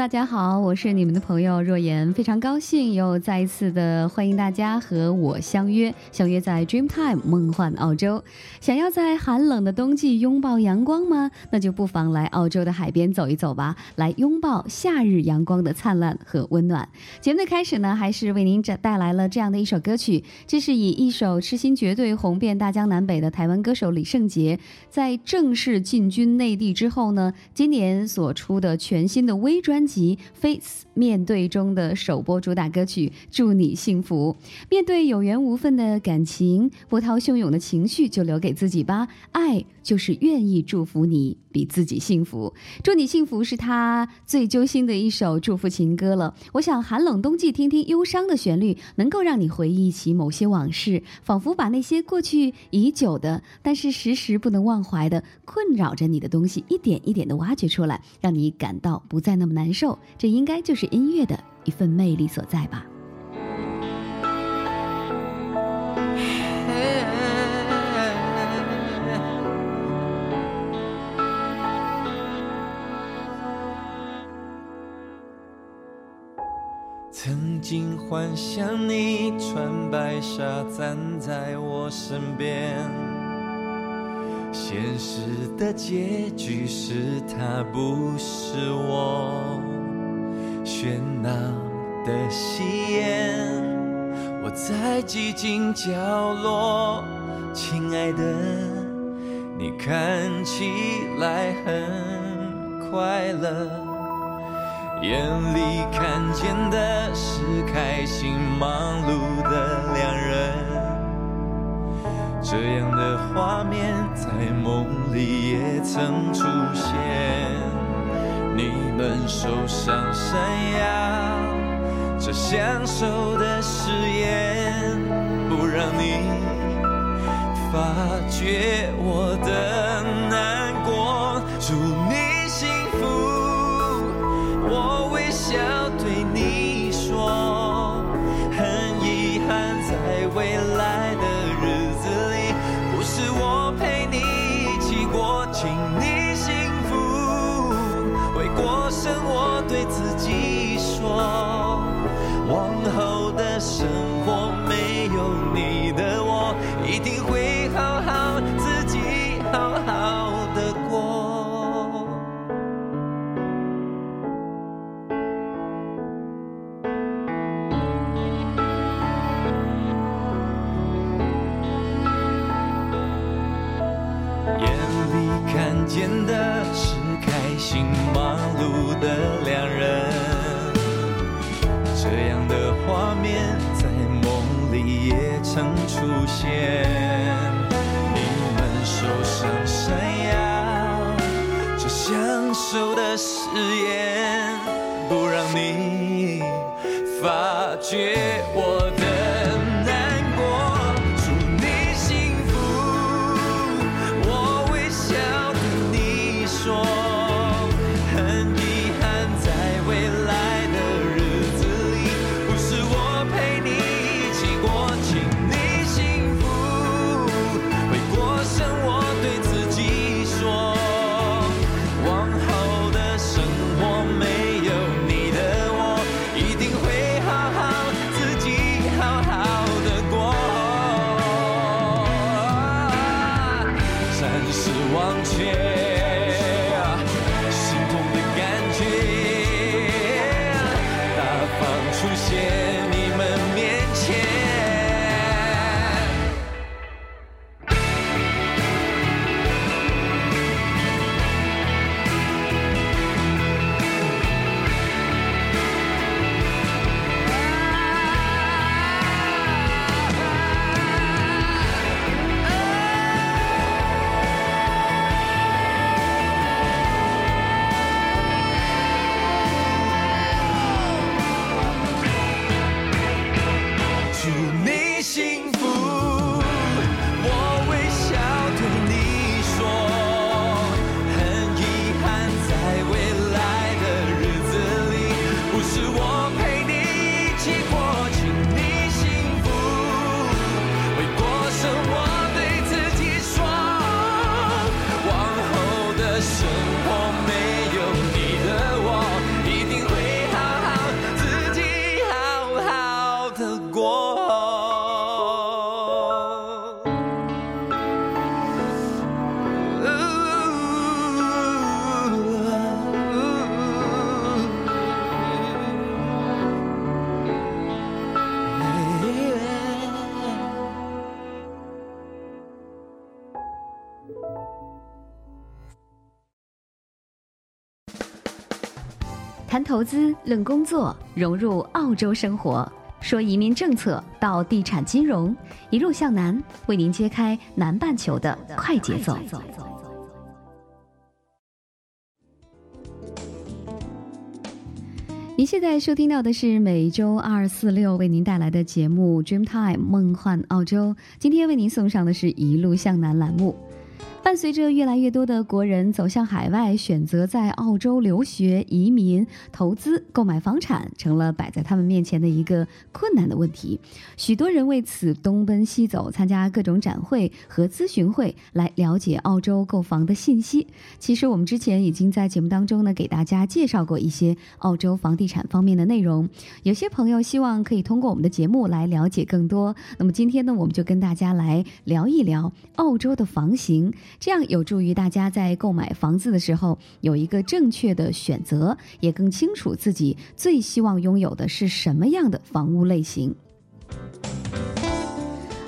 大家好，我是你们的朋友若言，非常高兴又再一次的欢迎大家和我相约，相约在 Dreamtime 梦幻澳洲。想要在寒冷的冬季拥抱阳光吗？那就不妨来澳洲的海边走一走吧，来拥抱夏日阳光的灿烂和温暖。节目的开始呢，还是为您这带来了这样的一首歌曲，这是以一首《痴心绝对》红遍大江南北的台湾歌手李圣杰，在正式进军内地之后呢，今年所出的全新的微。专辑《Face 面对》中的首播主打歌曲《祝你幸福》，面对有缘无分的感情，波涛汹涌的情绪就留给自己吧。爱就是愿意祝福你，比自己幸福。祝你幸福是他最揪心的一首祝福情歌了。我想寒冷冬季听听忧伤的旋律，能够让你回忆起某些往事，仿佛把那些过去已久的，但是时时不能忘怀的困扰着你的东西，一点一点的挖掘出来，让你感到不再那么。难受，这应该就是音乐的一份魅力所在吧。曾经幻想你穿白纱站在我身边。现实的结局是他不是我，喧闹的戏演，我在寂静角落。亲爱的，你看起来很快乐，眼里看见的是开心吗曾出现，你们手上闪耀这相守的誓言，不让你发觉我的面在梦里也曾出现。你们手上闪耀这相守的誓言，不让你发觉谈投资、论工作，融入澳洲生活，说移民政策到地产金融，一路向南，为您揭开南半球的快节奏。您现在收听到的是每周二、四、六为您带来的节目《Dreamtime 梦幻澳洲》，今天为您送上的是一路向南栏目。伴随着越来越多的国人走向海外，选择在澳洲留学、移民、投资、购买房产，成了摆在他们面前的一个困难的问题。许多人为此东奔西走，参加各种展会和咨询会，来了解澳洲购房的信息。其实我们之前已经在节目当中呢，给大家介绍过一些澳洲房地产方面的内容。有些朋友希望可以通过我们的节目来了解更多。那么今天呢，我们就跟大家来聊一聊澳洲的房型。这样有助于大家在购买房子的时候有一个正确的选择，也更清楚自己最希望拥有的是什么样的房屋类型。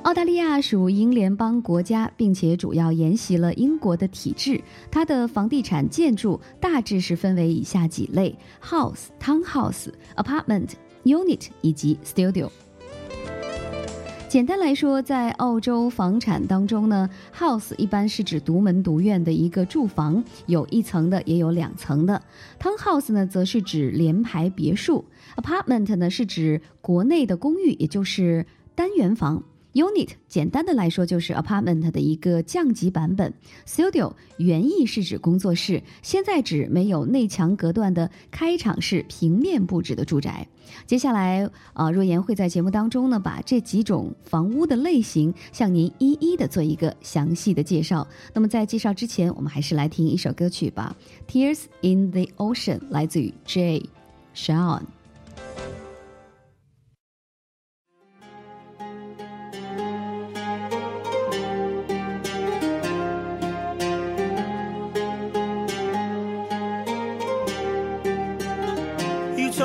澳大利亚属英联邦国家，并且主要沿袭了英国的体制。它的房地产建筑大致是分为以下几类：house、townhouse、apartment、unit 以及 studio。简单来说，在澳洲房产当中呢，house 一般是指独门独院的一个住房，有一层的，也有两层的。townhouse 呢，则是指联排别墅。apartment 呢，是指国内的公寓，也就是单元房。Unit 简单的来说就是 apartment 的一个降级版本。Studio 原意是指工作室，现在指没有内墙隔断的开场式平面布置的住宅。接下来，啊，若言会在节目当中呢，把这几种房屋的类型向您一一的做一个详细的介绍。那么在介绍之前，我们还是来听一首歌曲吧，《Tears in the Ocean》来自于 J. Sean。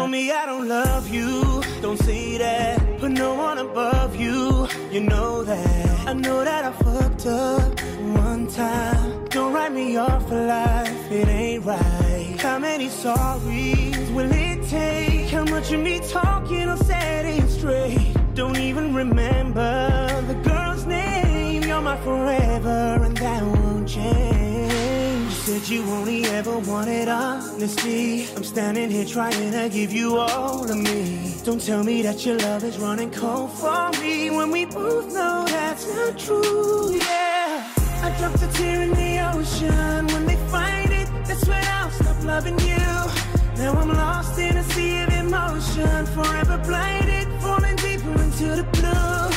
Told me I don't love you. Don't say that. Put no one above you. You know that. I know that I fucked up one time. Don't write me off for life. It ain't right. How many sorries will it take? How much of me talking or setting straight? Don't even remember the girl's name. You're my forever, and that won't change. Said you only ever wanted honesty. I'm standing here trying to give you all of me. Don't tell me that your love is running cold for me when we both know that's not true. Yeah, I dropped a tear in the ocean when they find it. That's when I'll stop loving you. Now I'm lost in a sea of emotion, forever blinded, falling deeper into the blue.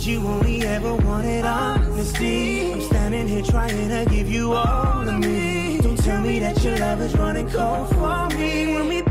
You you only ever wanted honesty. I'm standing here trying to give you all of me. Don't tell me that your love is running cold for me when we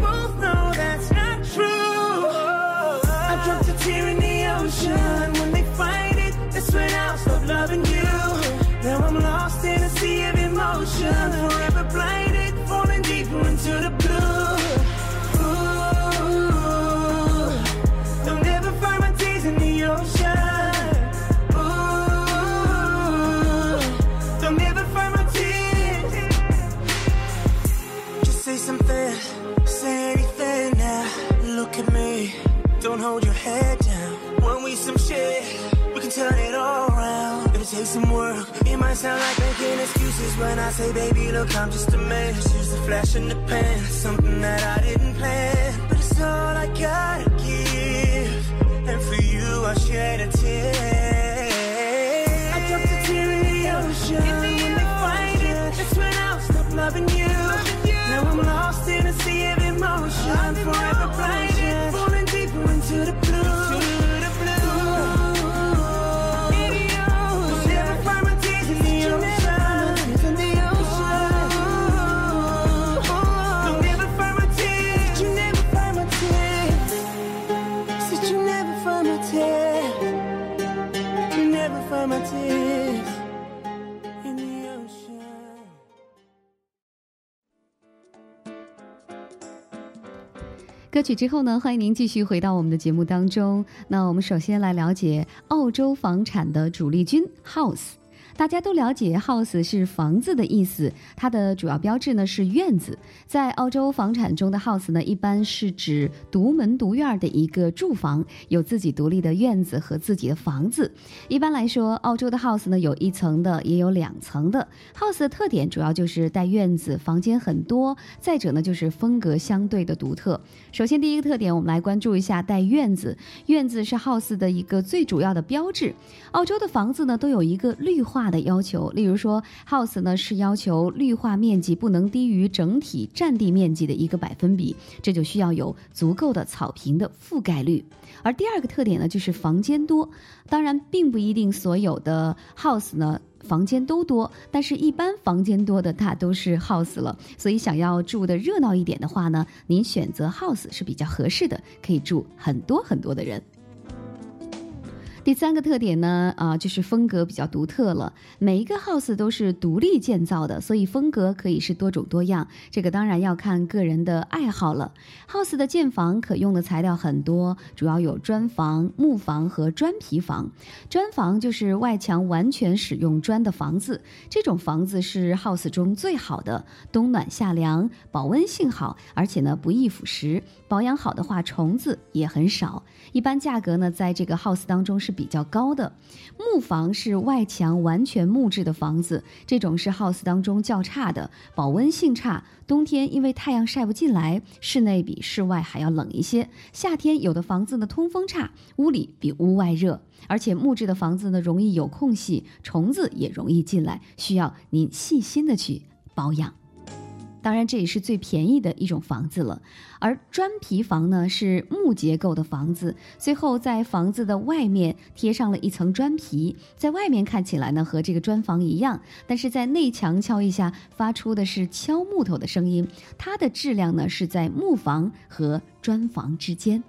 turn it all around. If it takes some work, it might sound like making excuses when I say, baby, look, I'm just a man. It's just a flash in the pan, something that I didn't plan. But it's all I gotta give, and for you, I shed a tear. I dropped a tear in the ocean. when they find it, that's when I'll stop loving you. Now I'm lost 歌曲之后呢，欢迎您继续回到我们的节目当中。那我们首先来了解澳洲房产的主力军 House。大家都了解，house 是房子的意思，它的主要标志呢是院子。在澳洲房产中的 house 呢，一般是指独门独院的一个住房，有自己独立的院子和自己的房子。一般来说，澳洲的 house 呢有一层的，也有两层的。house 的特点主要就是带院子，房间很多，再者呢就是风格相对的独特。首先第一个特点，我们来关注一下带院子。院子是 house 的一个最主要的标志。澳洲的房子呢都有一个绿化。的要求，例如说，house 呢是要求绿化面积不能低于整体占地面积的一个百分比，这就需要有足够的草坪的覆盖率。而第二个特点呢，就是房间多。当然，并不一定所有的 house 呢房间都多，但是一般房间多的它都是 house 了。所以，想要住的热闹一点的话呢，您选择 house 是比较合适的，可以住很多很多的人。第三个特点呢，啊，就是风格比较独特了。每一个 house 都是独立建造的，所以风格可以是多种多样。这个当然要看个人的爱好了。house 的建房可用的材料很多，主要有砖房、木房和砖皮房。砖房就是外墙完全使用砖的房子，这种房子是 house 中最好的，冬暖夏凉，保温性好，而且呢不易腐蚀，保养好的话虫子也很少。一般价格呢，在这个 house 当中是是比较高的。木房是外墙完全木质的房子，这种是 house 当中较差的，保温性差。冬天因为太阳晒不进来，室内比室外还要冷一些。夏天有的房子呢通风差，屋里比屋外热。而且木质的房子呢容易有空隙，虫子也容易进来，需要您细心的去保养。当然，这也是最便宜的一种房子了。而砖皮房呢，是木结构的房子，最后在房子的外面贴上了一层砖皮，在外面看起来呢和这个砖房一样，但是在内墙敲一下，发出的是敲木头的声音。它的质量呢是在木房和砖房之间。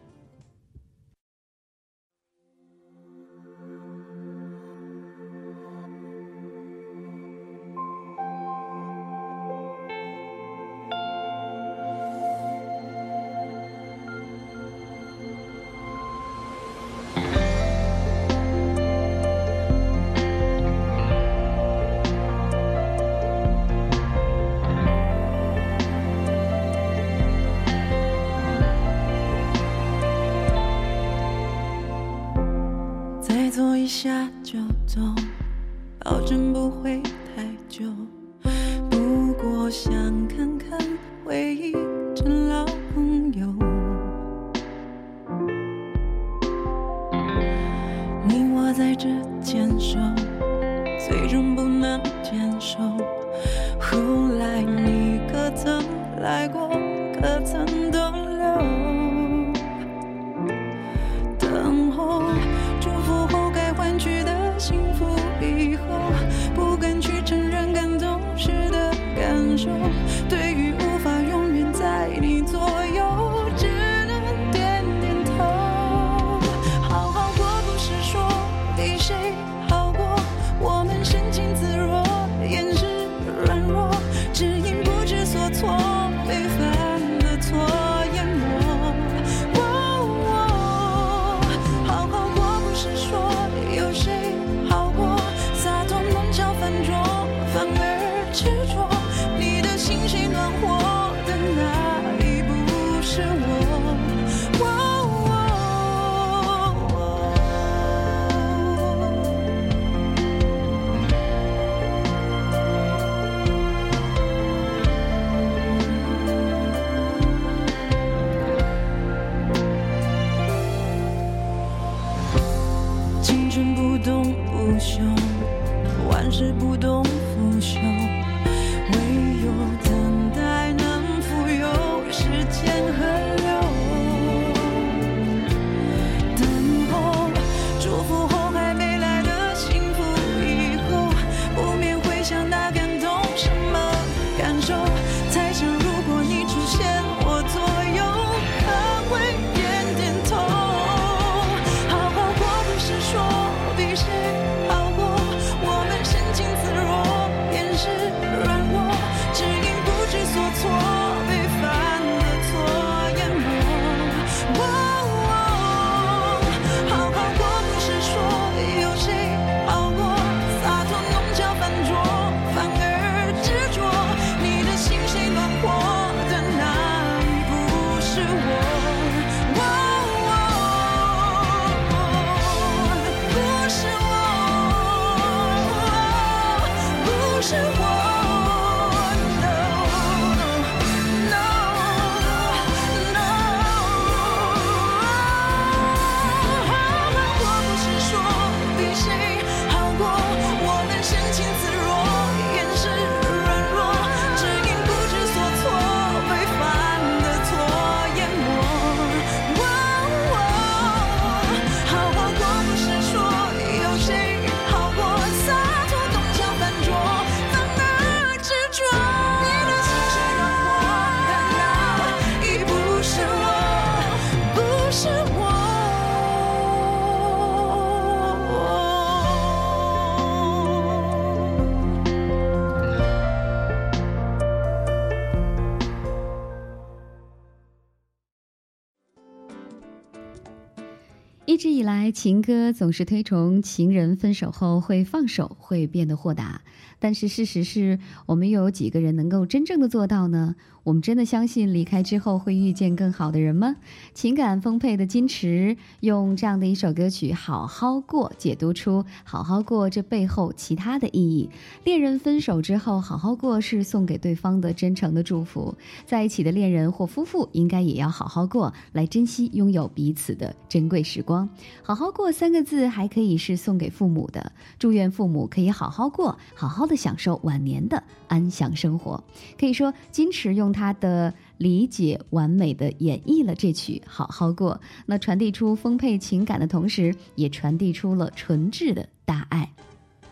以来，情歌总是推崇情人分手后会放手，会变得豁达。但是事实是我们又有几个人能够真正的做到呢？我们真的相信离开之后会遇见更好的人吗？情感丰沛的金池用这样的一首歌曲《好好过》解读出“好好过”这背后其他的意义。恋人分手之后好好过是送给对方的真诚的祝福，在一起的恋人或夫妇应该也要好好过来珍惜拥有彼此的珍贵时光。好好过三个字还可以是送给父母的，祝愿父母可以好好过，好好的享受晚年的安详生活。可以说，金池用他的理解完美的演绎了这曲《好好过》，那传递出丰沛情感的同时，也传递出了纯挚的大爱。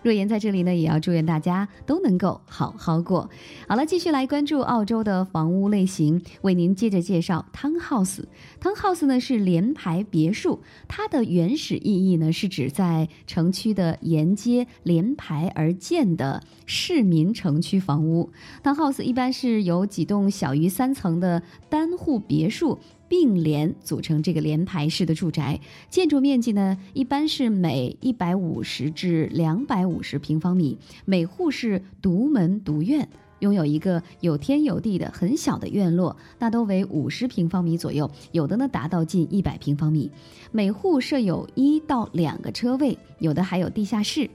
若言在这里呢，也要祝愿大家都能够好好过。好了，继续来关注澳洲的房屋类型，为您接着介绍 townhouse。Townhouse 呢是联排别墅，它的原始意义呢是指在城区的沿街连排而建的市民城区房屋。townhouse 一般是由几栋小于三层的单户别墅。并联组成这个联排式的住宅，建筑面积呢一般是每一百五十至两百五十平方米，每户是独门独院，拥有一个有天有地的很小的院落，那都为五十平方米左右，有的呢达到近一百平方米，每户设有一到两个车位，有的还有地下室。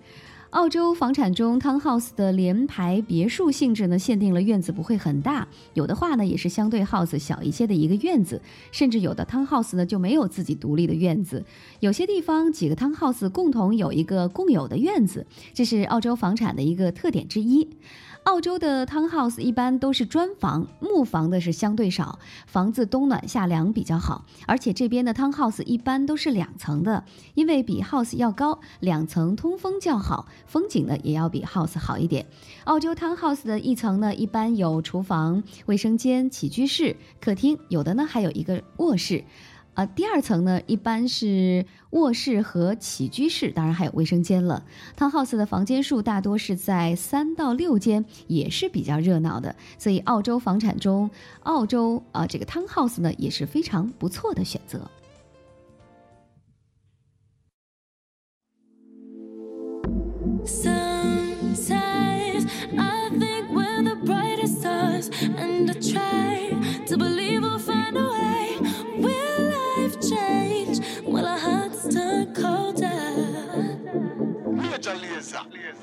澳洲房产中，townhouse 的联排别墅性质呢，限定了院子不会很大，有的话呢，也是相对 house 小一些的一个院子，甚至有的 townhouse 呢就没有自己独立的院子，有些地方几个 townhouse 共同有一个共有的院子，这是澳洲房产的一个特点之一。澳洲的 townhouse 一般都是砖房，木房的是相对少，房子冬暖夏凉比较好。而且这边的 townhouse 一般都是两层的，因为比 house 要高，两层通风较好，风景呢也要比 house 好一点。澳洲 townhouse 的一层呢，一般有厨房、卫生间、起居室、客厅，有的呢还有一个卧室。啊，第二层呢，一般是卧室和起居室，当然还有卫生间了。Townhouse 的房间数大多是在三到六间，也是比较热闹的。所以，澳洲房产中，澳洲啊这个 Townhouse 呢也是非常不错的选择。players.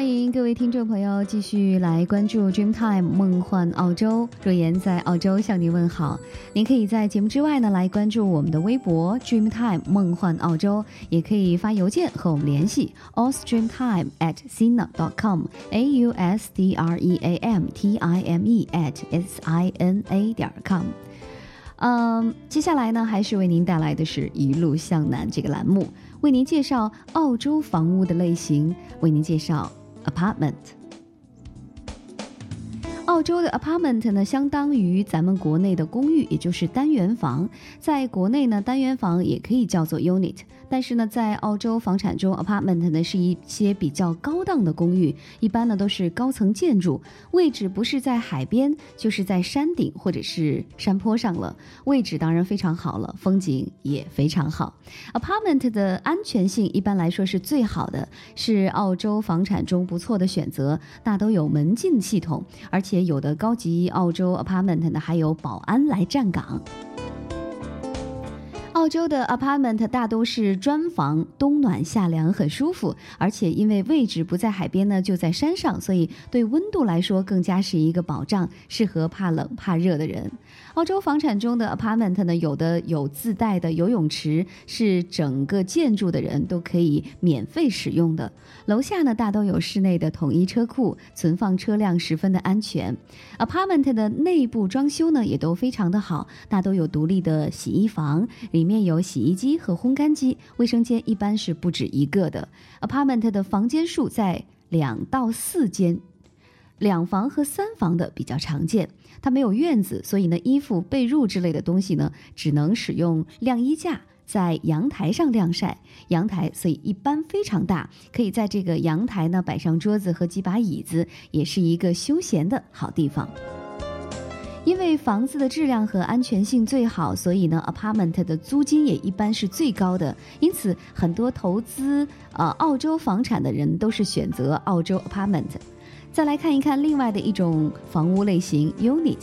欢迎各位听众朋友继续来关注 Dreamtime 梦幻澳洲，若言在澳洲向您问好。您可以在节目之外呢来关注我们的微博 Dreamtime 梦幻澳洲，也可以发邮件和我们联系 a u s t r e a m t i m e at s i n a dot com a u s d r e a m t i m e at s i n a 点 com。嗯，接下来呢还是为您带来的是一路向南这个栏目，为您介绍澳洲房屋的类型，为您介绍。apartment。澳洲的 apartment 呢，相当于咱们国内的公寓，也就是单元房。在国内呢，单元房也可以叫做 unit。但是呢，在澳洲房产中，apartment 呢是一些比较高档的公寓，一般呢都是高层建筑，位置不是在海边，就是在山顶或者是山坡上了。位置当然非常好了，风景也非常好。apartment 的安全性一般来说是最好的，是澳洲房产中不错的选择，大都有门禁系统，而且有的高级澳洲 apartment 呢还有保安来站岗。澳洲的 apartment 大都是砖房，冬暖夏凉，很舒服。而且因为位置不在海边呢，就在山上，所以对温度来说更加是一个保障，适合怕冷怕热的人。澳洲房产中的 apartment 呢，有的有自带的游泳池，是整个建筑的人都可以免费使用的。楼下呢，大都有室内的统一车库，存放车辆十分的安全。apartment 的内部装修呢，也都非常的好，大都有独立的洗衣房，里面有洗衣机和烘干机，卫生间一般是不止一个的。apartment 的房间数在两到四间。两房和三房的比较常见，它没有院子，所以呢，衣服、被褥之类的东西呢，只能使用晾衣架在阳台上晾晒。阳台所以一般非常大，可以在这个阳台呢摆上桌子和几把椅子，也是一个休闲的好地方。因为房子的质量和安全性最好，所以呢，apartment 的租金也一般是最高的。因此，很多投资呃澳洲房产的人都是选择澳洲 apartment。再来看一看另外的一种房屋类型 unit。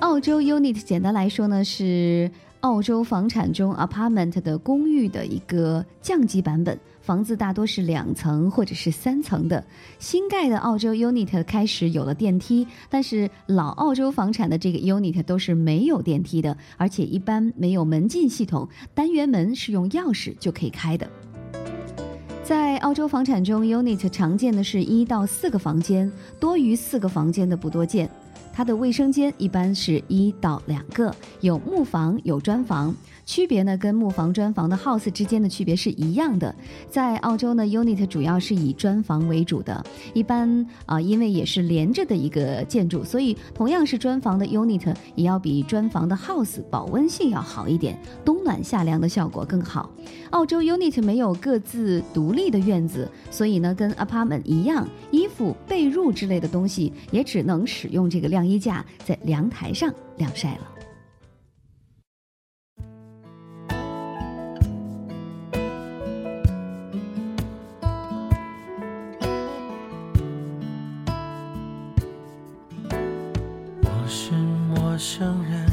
澳洲 unit 简单来说呢是澳洲房产中 apartment 的公寓的一个降级版本，房子大多是两层或者是三层的。新盖的澳洲 unit 开始有了电梯，但是老澳洲房产的这个 unit 都是没有电梯的，而且一般没有门禁系统，单元门是用钥匙就可以开的。在澳洲房产中，unit 常见的是一到四个房间，多于四个房间的不多见。它的卫生间一般是一到两个，有木房有砖房。区别呢，跟木房、砖房的 house 之间的区别是一样的。在澳洲呢，unit 主要是以砖房为主的，一般啊，因为也是连着的一个建筑，所以同样是砖房的 unit 也要比砖房的 house 保温性要好一点，冬暖夏凉的效果更好。澳洲 unit 没有各自独立的院子，所以呢，跟 apartment 一样，衣服、被褥之类的东西也只能使用这个晾衣架在阳台上晾晒了。陌生人。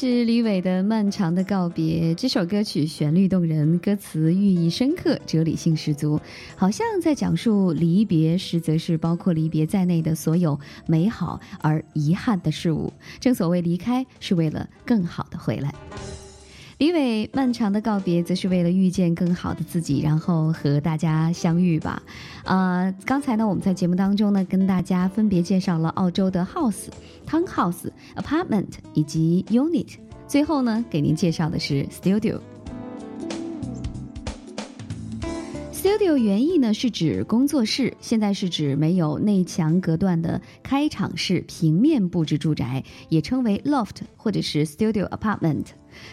是李伟的《漫长的告别》。这首歌曲旋律动人，歌词寓意深刻，哲理性十足，好像在讲述离别，实则是包括离别在内的所有美好而遗憾的事物。正所谓，离开是为了更好的回来。李伟漫长的告别，则是为了遇见更好的自己，然后和大家相遇吧。呃，刚才呢，我们在节目当中呢，跟大家分别介绍了澳洲的 house、townhouse、apartment 以及 unit，最后呢，给您介绍的是 studio。Studio 原意呢是指工作室，现在是指没有内墙隔断的开场式平面布置住宅，也称为 loft 或者是 studio apartment。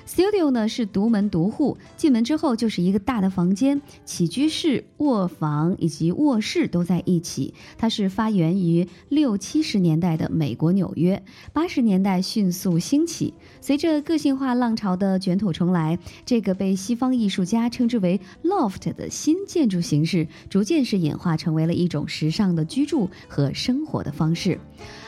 Studio 呢是独门独户，进门之后就是一个大的房间，起居室、卧房以及卧室都在一起。它是发源于六七十年代的美国纽约，八十年代迅速兴起。随着个性化浪潮的卷土重来，这个被西方艺术家称之为 loft 的新建筑形式，逐渐是演化成为了一种时尚的居住和生活的方式。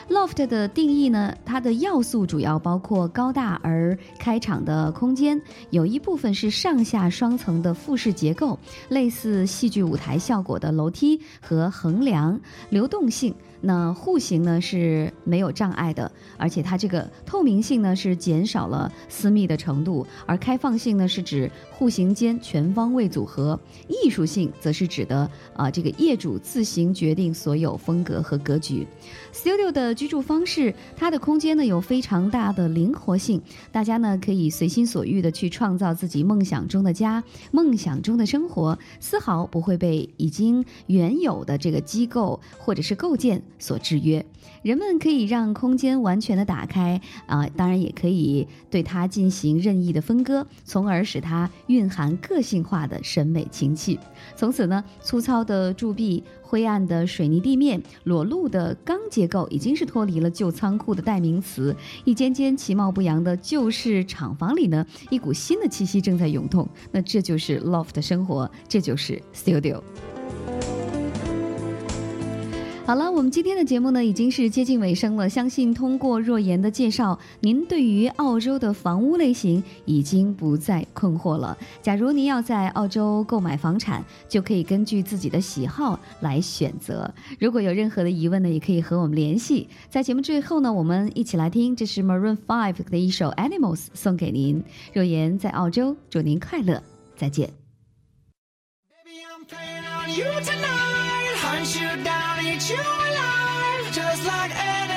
Loft 的定义呢，它的要素主要包括高大而开敞的空间，有一部分是上下双层的复式结构，类似戏剧舞台效果的楼梯和横梁，流动性。那户型呢是没有障碍的，而且它这个透明性呢是减少了私密的程度，而开放性呢是指户型间全方位组合，艺术性则是指的啊这个业主自行决定所有风格和格局。Studio 的居住方式，它的空间呢有非常大的灵活性，大家呢可以随心所欲的去创造自己梦想中的家、梦想中的生活，丝毫不会被已经原有的这个机构或者是构建。所制约，人们可以让空间完全的打开啊，当然也可以对它进行任意的分割，从而使它蕴含个性化的审美情趣。从此呢，粗糙的铸壁、灰暗的水泥地面、裸露的钢结构，已经是脱离了旧仓库的代名词。一间间其貌不扬的旧式厂房里呢，一股新的气息正在涌动。那这就是 loft 的生活，这就是 studio。好了，我们今天的节目呢已经是接近尾声了。相信通过若言的介绍，您对于澳洲的房屋类型已经不再困惑了。假如您要在澳洲购买房产，就可以根据自己的喜好来选择。如果有任何的疑问呢，也可以和我们联系。在节目最后呢，我们一起来听，这是 Maroon Five 的一首《Animals》送给您。若言在澳洲，祝您快乐，再见。hunt you your life just like any